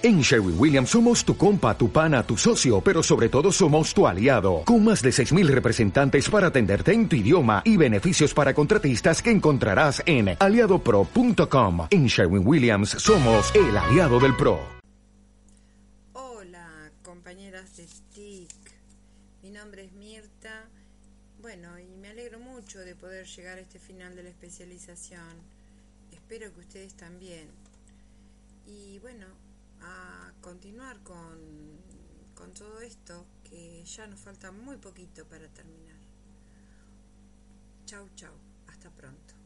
En Sherwin Williams somos tu compa, tu pana, tu socio, pero sobre todo somos tu aliado, con más de 6.000 representantes para atenderte en tu idioma y beneficios para contratistas que encontrarás en aliadopro.com. En Sherwin Williams somos el aliado del PRO. Hola, compañeras de STIC. Mi nombre es Mirta. Bueno, y me alegro mucho de poder llegar a este final de la especialización. Espero que ustedes también. Y bueno, a continuar con, con todo esto que ya nos falta muy poquito para terminar. Chau, chau. Hasta pronto.